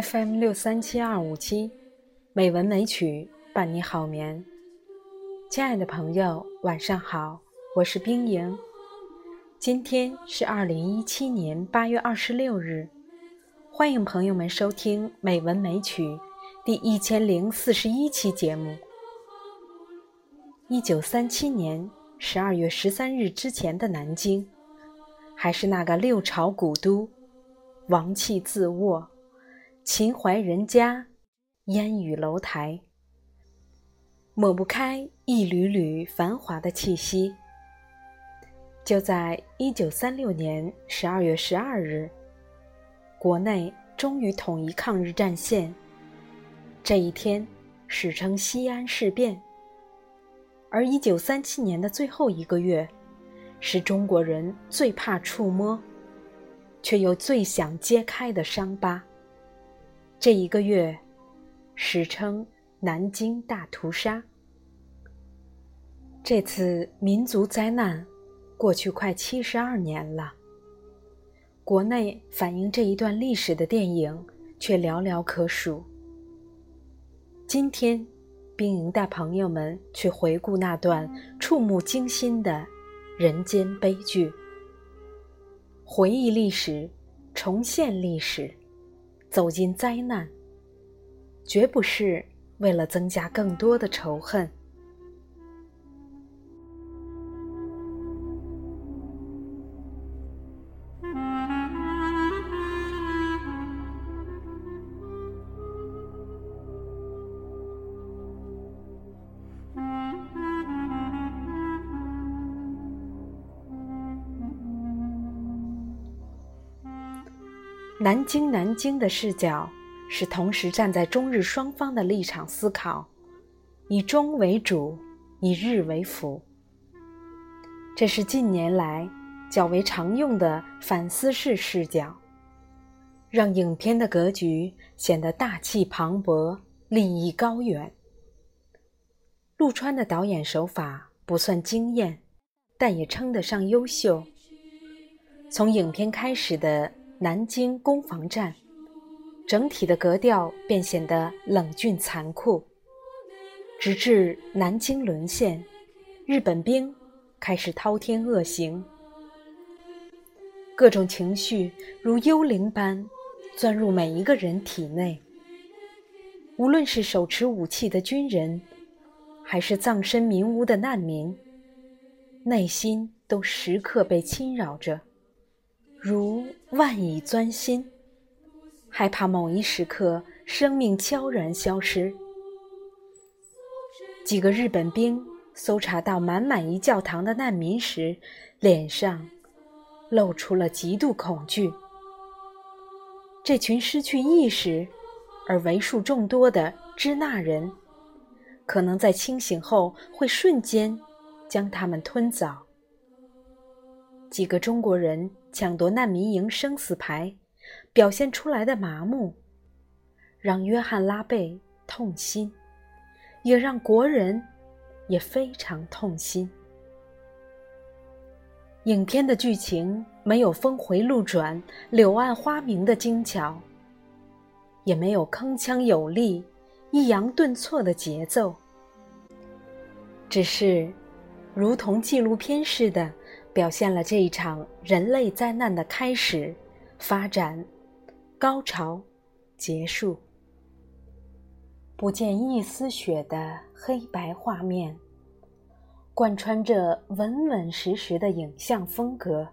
FM 六三七二五七，美文美曲伴你好眠。亲爱的朋友，晚上好，我是冰莹。今天是二零一七年八月二十六日，欢迎朋友们收听《美文美曲》第一千零四十一期节目。一九三七年十二月十三日之前的南京，还是那个六朝古都，王气自卧。秦淮人家，烟雨楼台，抹不开一缕缕繁华的气息。就在一九三六年十二月十二日，国内终于统一抗日战线。这一天史称西安事变。而一九三七年的最后一个月，是中国人最怕触摸，却又最想揭开的伤疤。这一个月，史称南京大屠杀。这次民族灾难过去快七十二年了，国内反映这一段历史的电影却寥寥可数。今天，冰莹带朋友们去回顾那段触目惊心的人间悲剧，回忆历史，重现历史。走进灾难，绝不是为了增加更多的仇恨。南京，南京的视角是同时站在中日双方的立场思考，以中为主，以日为辅。这是近年来较为常用的反思式视角，让影片的格局显得大气磅礴、立意高远。陆川的导演手法不算惊艳，但也称得上优秀。从影片开始的。南京攻防战，整体的格调便显得冷峻残酷。直至南京沦陷，日本兵开始滔天恶行，各种情绪如幽灵般钻入每一个人体内。无论是手持武器的军人，还是葬身民屋的难民，内心都时刻被侵扰着。如万蚁钻心，害怕某一时刻生命悄然消失。几个日本兵搜查到满满一教堂的难民时，脸上露出了极度恐惧。这群失去意识而为数众多的支那人，可能在清醒后会瞬间将他们吞枣。几个中国人抢夺难民营生死牌，表现出来的麻木，让约翰·拉贝痛心，也让国人也非常痛心。影片的剧情没有峰回路转、柳暗花明的精巧，也没有铿锵有力、抑扬顿挫的节奏，只是如同纪录片似的。表现了这一场人类灾难的开始、发展、高潮、结束。不见一丝血的黑白画面，贯穿着稳稳实实的影像风格。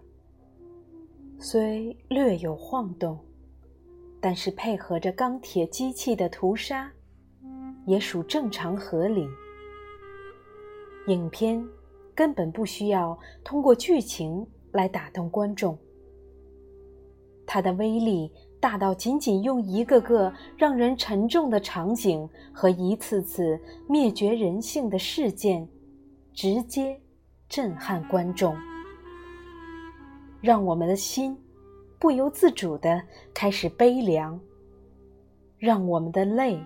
虽略有晃动，但是配合着钢铁机器的屠杀，也属正常合理。影片。根本不需要通过剧情来打动观众，它的威力大到仅仅用一个个让人沉重的场景和一次次灭绝人性的事件，直接震撼观众，让我们的心不由自主地开始悲凉，让我们的泪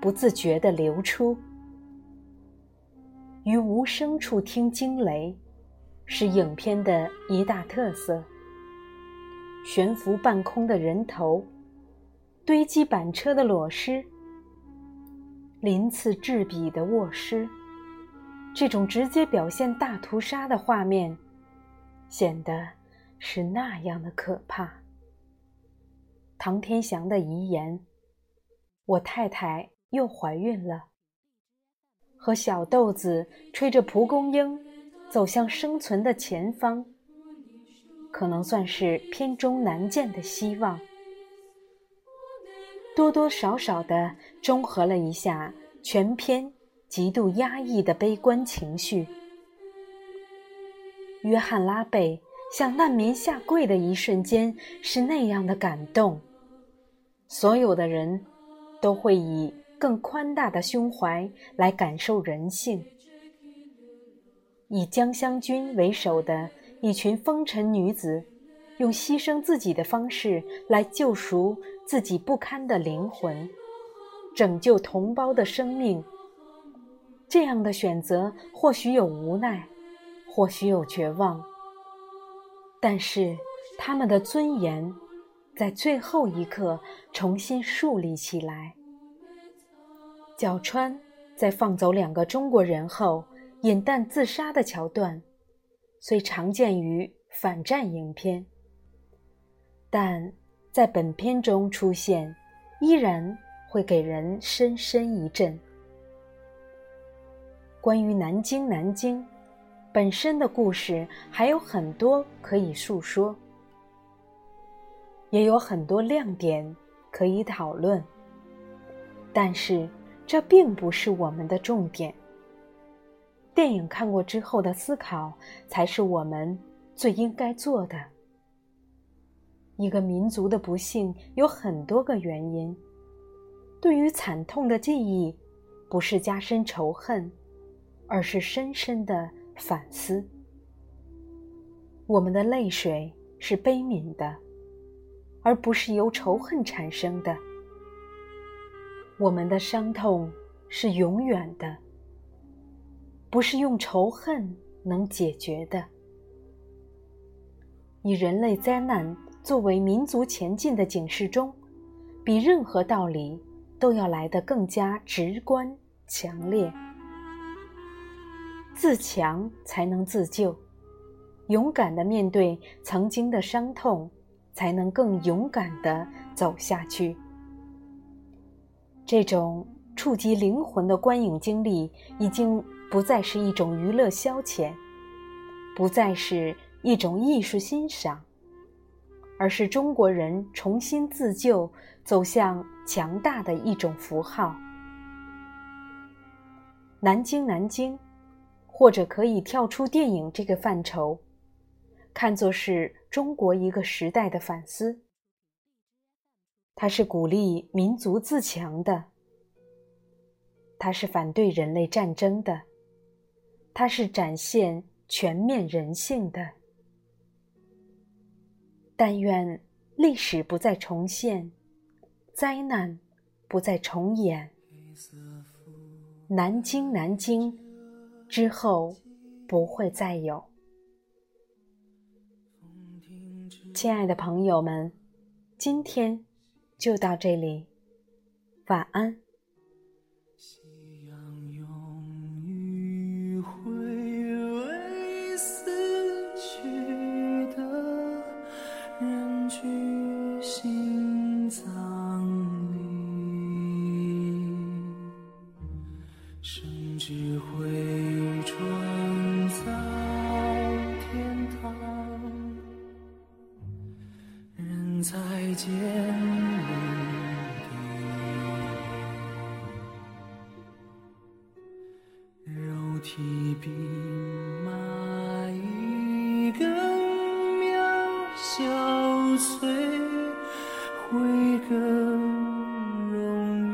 不自觉地流出。于无声处听惊雷，是影片的一大特色。悬浮半空的人头，堆积板车的裸尸，鳞次栉比的卧尸，这种直接表现大屠杀的画面，显得是那样的可怕。唐天祥的遗言：“我太太又怀孕了。”和小豆子吹着蒲公英，走向生存的前方，可能算是片中难见的希望。多多少少的中和了一下全篇极度压抑的悲观情绪。约翰拉贝向难民下跪的一瞬间是那样的感动，所有的人都会以。更宽大的胸怀来感受人性。以江湘君为首的一群风尘女子，用牺牲自己的方式来救赎自己不堪的灵魂，拯救同胞的生命。这样的选择或许有无奈，或许有绝望，但是他们的尊严在最后一刻重新树立起来。角川在放走两个中国人后饮弹自杀的桥段，虽常见于反战影片，但在本片中出现，依然会给人深深一震。关于南京，南京本身的故事还有很多可以述说，也有很多亮点可以讨论，但是。这并不是我们的重点。电影看过之后的思考，才是我们最应该做的。一个民族的不幸有很多个原因。对于惨痛的记忆，不是加深仇恨，而是深深的反思。我们的泪水是悲悯的，而不是由仇恨产生的。我们的伤痛是永远的，不是用仇恨能解决的。以人类灾难作为民族前进的警示钟，比任何道理都要来得更加直观强烈。自强才能自救，勇敢的面对曾经的伤痛，才能更勇敢的走下去。这种触及灵魂的观影经历，已经不再是一种娱乐消遣，不再是一种艺术欣赏，而是中国人重新自救、走向强大的一种符号。南京，南京，或者可以跳出电影这个范畴，看作是中国一个时代的反思。它是鼓励民族自强的，它是反对人类战争的，它是展现全面人性的。但愿历史不再重现，灾难不再重演。南京，南京，之后不会再有。亲爱的朋友们，今天。就到这里，晚安。夕阳用余晖为死去的人去心脏里，甚至会创造天堂。人再见。一匹马，一根苗，小翠会更容易。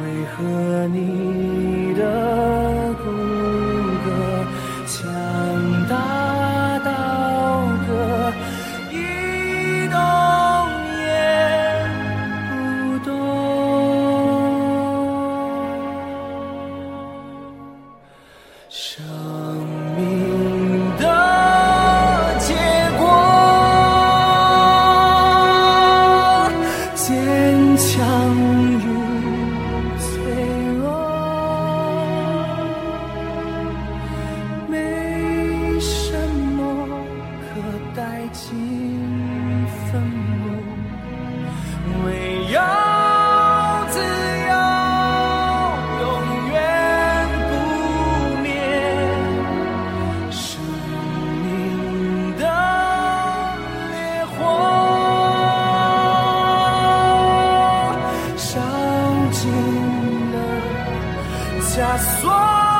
为何你？生 abraçou.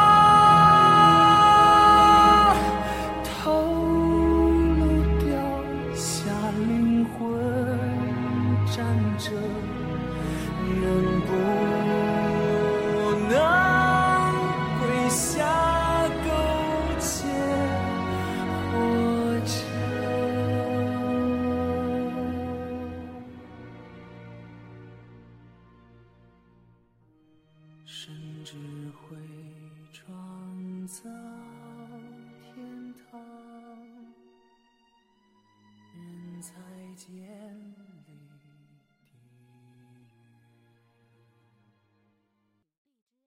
智慧创造